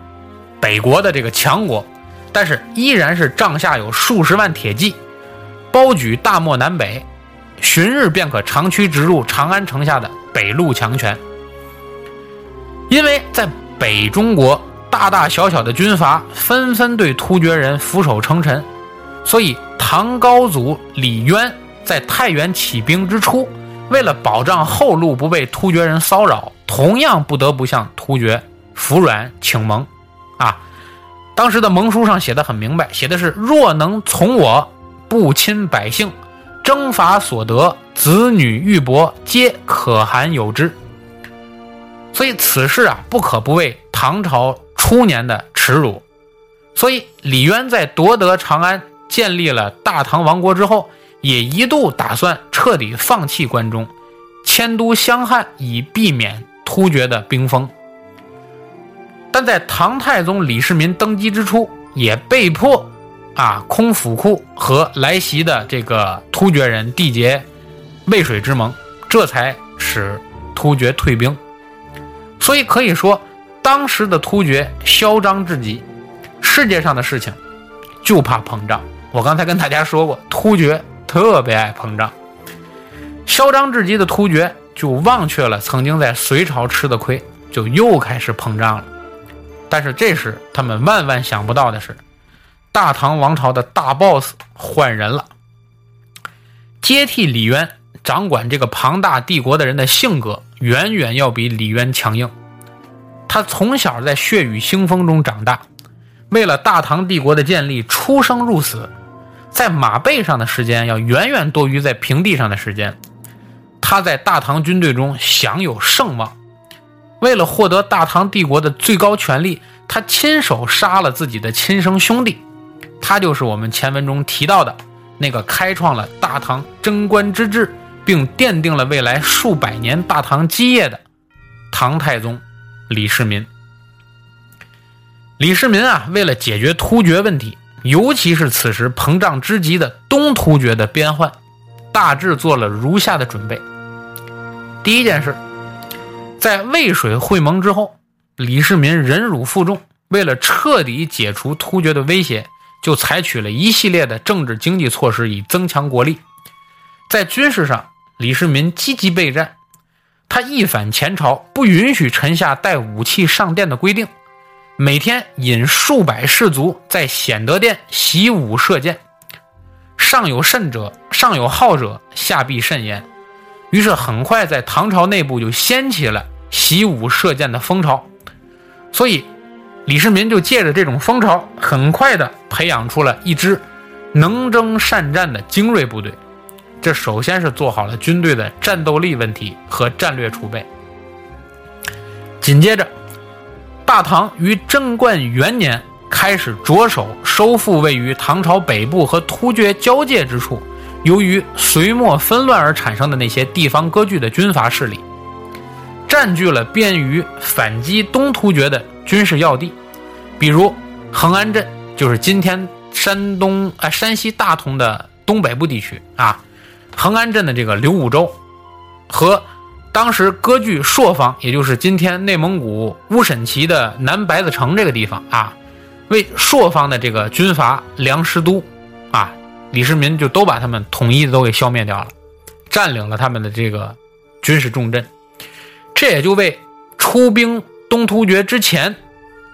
北国的这个强国，但是依然是帐下有数十万铁骑，包举大漠南北，旬日便可长驱直入长安城下的北路强权。因为在北中国，大大小小的军阀纷纷对突厥人俯首称臣，所以唐高祖李渊在太原起兵之初，为了保障后路不被突厥人骚扰，同样不得不向突厥服软请盟。啊，当时的盟书上写的很明白，写的是若能从我，不侵百姓，征伐所得，子女玉帛，皆可汗有之。所以此事啊，不可不为唐朝初年的耻辱。所以李渊在夺得长安，建立了大唐王国之后，也一度打算彻底放弃关中，迁都襄汉，以避免突厥的兵锋。但在唐太宗李世民登基之初，也被迫啊空府库和来袭的这个突厥人缔结渭水之盟，这才使突厥退兵。所以可以说，当时的突厥嚣张至极，世界上的事情就怕膨胀。我刚才跟大家说过，突厥特别爱膨胀，嚣张至极的突厥就忘却了曾经在隋朝吃的亏，就又开始膨胀了。但是这时，他们万万想不到的是，大唐王朝的大 boss 换人了。接替李渊掌管这个庞大帝国的人的性格，远远要比李渊强硬。他从小在血雨腥风中长大，为了大唐帝国的建立出生入死，在马背上的时间要远远多于在平地上的时间。他在大唐军队中享有盛望。为了获得大唐帝国的最高权力，他亲手杀了自己的亲生兄弟。他就是我们前文中提到的那个开创了大唐贞观之治，并奠定了未来数百年大唐基业的唐太宗李世民。李世民啊，为了解决突厥问题，尤其是此时膨胀之极的东突厥的边患，大致做了如下的准备。第一件事。在渭水会盟之后，李世民忍辱负重，为了彻底解除突厥的威胁，就采取了一系列的政治经济措施，以增强国力。在军事上，李世民积极备战，他一反前朝不允许臣下带武器上殿的规定，每天引数百士卒在显德殿习武射箭，上有甚者，上有好者，下必甚焉。于是很快在唐朝内部就掀起了。习武射箭的风潮，所以李世民就借着这种风潮，很快的培养出了一支能征善战的精锐部队。这首先是做好了军队的战斗力问题和战略储备。紧接着，大唐于贞观元年开始着手收复位于唐朝北部和突厥交界之处，由于隋末纷乱而产生的那些地方割据的军阀势力。占据了便于反击东突厥的军事要地，比如恒安镇，就是今天山东啊山西大同的东北部地区啊。恒安镇的这个刘武州，和当时割据朔方，也就是今天内蒙古乌审旗的南白子城这个地方啊，为朔方的这个军阀梁师都啊，李世民就都把他们统一的都给消灭掉了，占领了他们的这个军事重镇。这也就为出兵东突厥之前，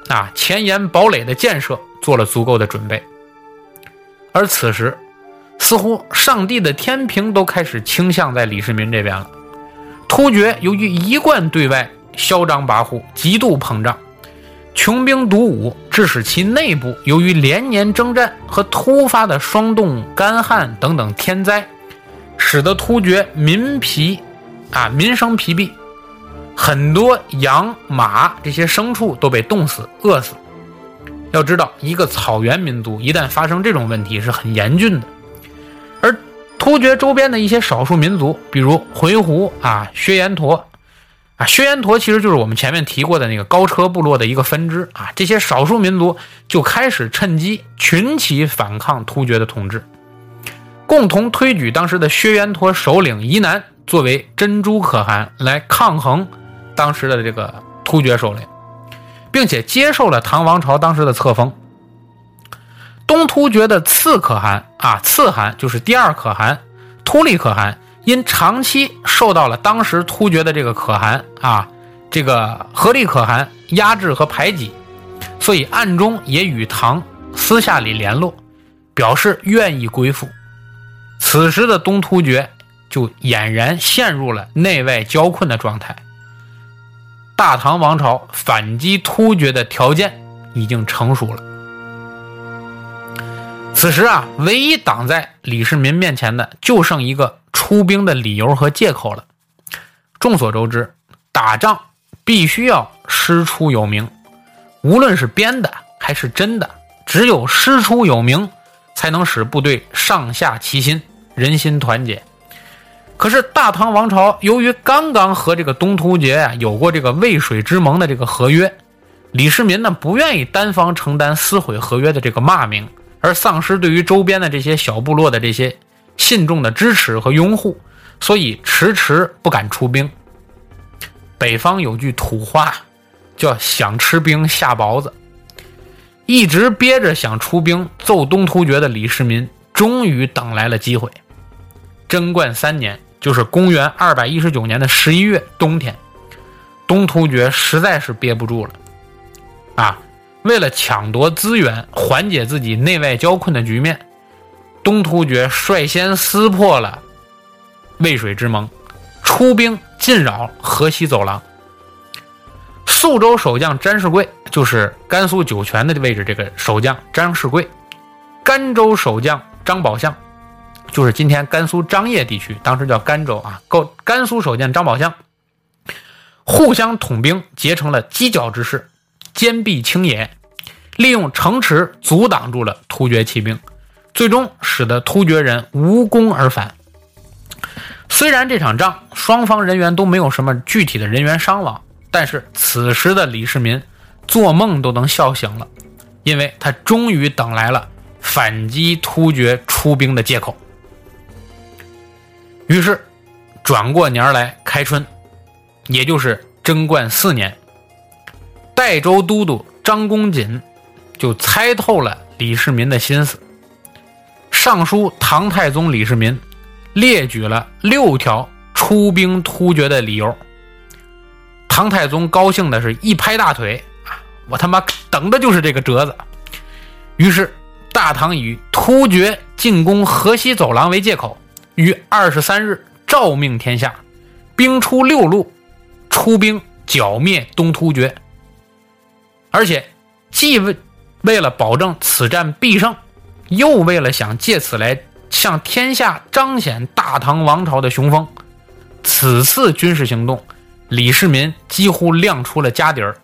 啊前沿堡垒的建设做了足够的准备。而此时，似乎上帝的天平都开始倾向在李世民这边了。突厥由于一贯对外嚣张跋扈、极度膨胀、穷兵黩武，致使其内部由于连年征战和突发的霜冻、干旱等等天灾，使得突厥民疲。啊，民生疲弊，很多羊马这些牲畜都被冻死、饿死。要知道，一个草原民族一旦发生这种问题是很严峻的。突厥周边的一些少数民族，比如回鹘啊、薛延陀啊，薛延陀其实就是我们前面提过的那个高车部落的一个分支啊。这些少数民族就开始趁机群起反抗突厥的统治，共同推举当时的薛延陀首领伊南作为珍珠可汗来抗衡当时的这个突厥首领。并且接受了唐王朝当时的册封。东突厥的次可汗啊，次汗就是第二可汗突利可汗，因长期受到了当时突厥的这个可汗啊，这个合力可汗压制和排挤，所以暗中也与唐私下里联络，表示愿意归附。此时的东突厥就俨然陷入了内外交困的状态。大唐王朝反击突厥的条件已经成熟了。此时啊，唯一挡在李世民面前的就剩一个出兵的理由和借口了。众所周知，打仗必须要师出有名，无论是编的还是真的，只有师出有名，才能使部队上下齐心，人心团结。可是大唐王朝由于刚刚和这个东突厥呀有过这个渭水之盟的这个合约，李世民呢不愿意单方承担撕毁合约的这个骂名，而丧失对于周边的这些小部落的这些信众的支持和拥护，所以迟迟不敢出兵。北方有句土话，叫“想吃兵下雹子”，一直憋着想出兵揍东突厥的李世民，终于等来了机会。贞观三年。就是公元二百一十九年的十一月冬天，东突厥实在是憋不住了，啊，为了抢夺资源，缓解自己内外交困的局面，东突厥率先撕破了渭水之盟，出兵进扰河西走廊。肃州守将詹世贵就是甘肃酒泉的位置，这个守将詹世贵，甘州守将张宝相。就是今天甘肃张掖地区，当时叫甘州啊。够甘肃守将张宝相互相统兵，结成了犄角之势，坚壁清野，利用城池阻挡住了突厥骑兵，最终使得突厥人无功而返。虽然这场仗双方人员都没有什么具体的人员伤亡，但是此时的李世民做梦都能笑醒了，因为他终于等来了反击突厥出兵的借口。于是，转过年来开春，也就是贞观四年，代州都督张公瑾就猜透了李世民的心思，上书唐太宗李世民，列举了六条出兵突厥的理由。唐太宗高兴的是一拍大腿，我他妈等的就是这个折子。于是，大唐以突厥进攻河西走廊为借口。于二十三日诏命天下，兵出六路，出兵剿灭东突厥。而且，既为为了保证此战必胜，又为了想借此来向天下彰显大唐王朝的雄风，此次军事行动，李世民几乎亮出了家底儿，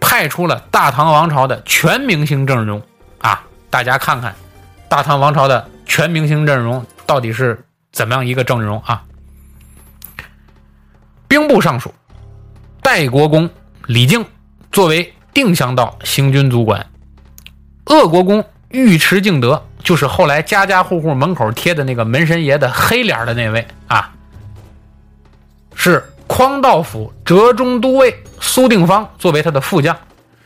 派出了大唐王朝的全明星阵容啊！大家看看，大唐王朝的全明星阵容到底是？怎么样一个阵容啊？兵部尚书代国公李靖作为定襄道行军总管，鄂国公尉迟敬德就是后来家家户户门口贴的那个门神爷的黑脸的那位啊，是匡道府折中都尉苏定方作为他的副将，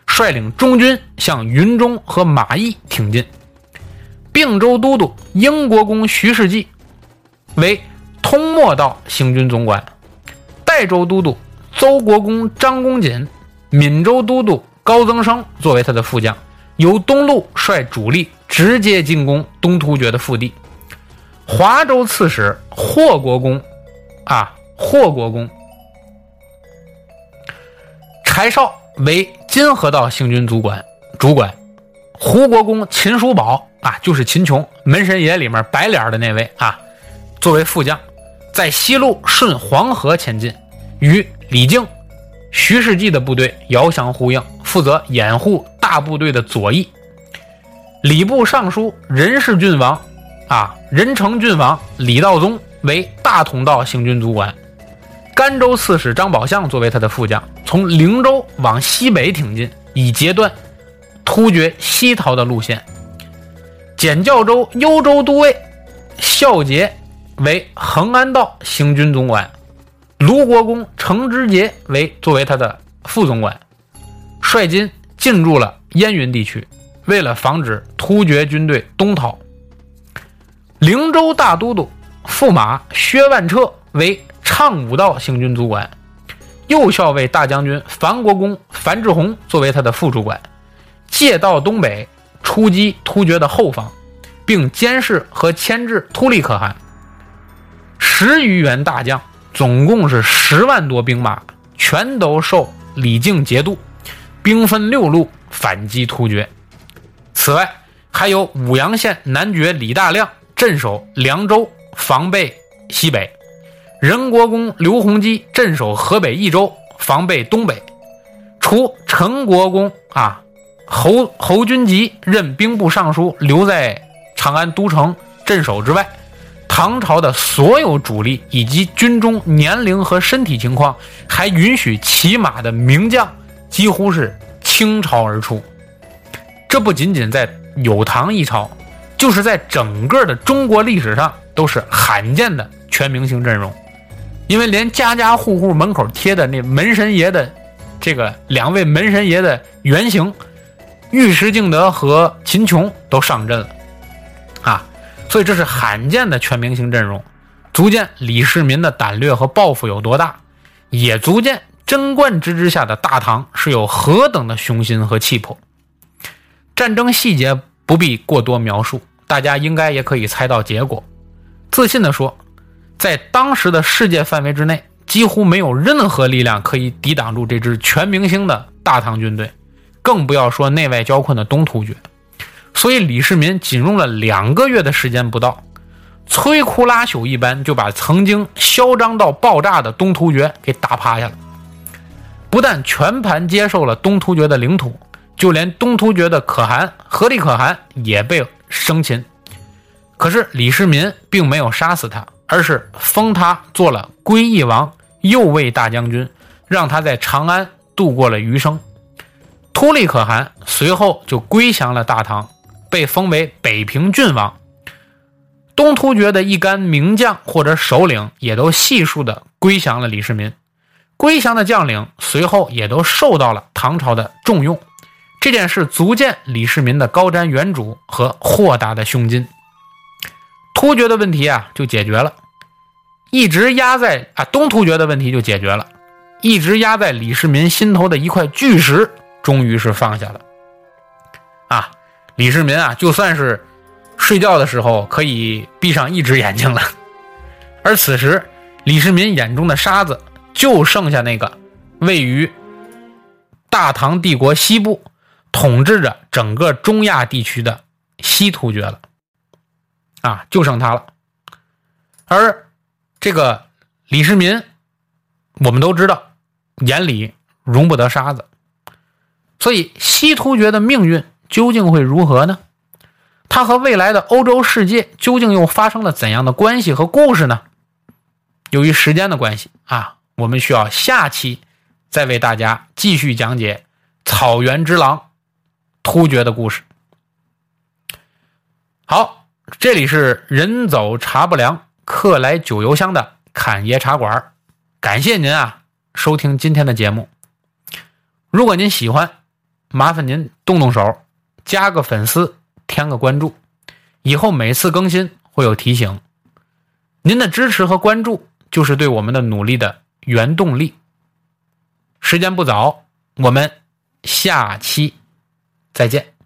率领中军向云中和马邑挺进。并州都督英国公徐世绩。为通漠道行军总管，代州都督邹国公张公瑾，闽州都督高增生作为他的副将，由东路率主力直接进攻东突厥的腹地。华州刺史霍国公，啊，霍国公柴绍为金河道行军主管，主管胡国公秦叔宝啊，就是秦琼门神爷里面白脸的那位啊。作为副将，在西路顺黄河前进，与李靖、徐世绩的部队遥相呼应，负责掩护大部队的左翼。礼部尚书任氏郡王啊，任城郡王李道宗为大同道行军总管，甘州刺史张宝相作为他的副将，从灵州往西北挺进，以截断突厥西逃的路线。简教州幽州都尉孝杰为恒安道行军总管，卢国公程之节为作为他的副总管，率军进驻了燕云地区。为了防止突厥军队东逃，灵州大都督驸马薛万彻为畅武道行军总管，右校尉大将军樊国公樊志宏作为他的副主管，借道东北出击突厥的后方，并监视和牵制突利可汗。十余员大将，总共是十万多兵马，全都受李靖节度，兵分六路反击突厥。此外，还有武阳县男爵李大亮镇守凉州，防备西北；任国公刘弘基镇守河北益州，防备东北。除陈国公啊侯侯君集任兵部尚书，留在长安都城镇守之外，唐朝的所有主力以及军中年龄和身体情况，还允许骑马的名将，几乎是倾巢而出。这不仅仅在有唐一朝，就是在整个的中国历史上都是罕见的全明星阵容，因为连家家户户门口贴的那门神爷的这个两位门神爷的原型尉迟敬德和秦琼都上阵了，所以这是罕见的全明星阵容，足见李世民的胆略和抱负有多大，也足见贞观之治下的大唐是有何等的雄心和气魄。战争细节不必过多描述，大家应该也可以猜到结果。自信地说，在当时的世界范围之内，几乎没有任何力量可以抵挡住这支全明星的大唐军队，更不要说内外交困的东突厥。所以，李世民仅用了两个月的时间不到，摧枯拉朽一般就把曾经嚣张到爆炸的东突厥给打趴下了，不但全盘接受了东突厥的领土。就连东突厥的可汗和利可汗也被生擒，可是李世民并没有杀死他，而是封他做了归义王、右卫大将军，让他在长安度过了余生。突利可汗随后就归降了大唐，被封为北平郡王。东突厥的一干名将或者首领也都悉数的归降了李世民，归降的将领随后也都受到了唐朝的重用。这件事足见李世民的高瞻远瞩和豁达的胸襟。突厥的问题啊就解决了，一直压在啊东突厥的问题就解决了，一直压在李世民心头的一块巨石终于是放下了。啊，李世民啊就算是睡觉的时候可以闭上一只眼睛了，而此时李世民眼中的沙子就剩下那个位于大唐帝国西部。统治着整个中亚地区的西突厥了，啊，就剩他了。而这个李世民，我们都知道，眼里容不得沙子，所以西突厥的命运究竟会如何呢？它和未来的欧洲世界究竟又发生了怎样的关系和故事呢？由于时间的关系啊，我们需要下期再为大家继续讲解草原之狼。突厥的故事。好，这里是人走茶不凉，客来酒犹香的侃爷茶馆。感谢您啊，收听今天的节目。如果您喜欢，麻烦您动动手，加个粉丝，添个关注，以后每次更新会有提醒。您的支持和关注就是对我们的努力的原动力。时间不早，我们下期。再见。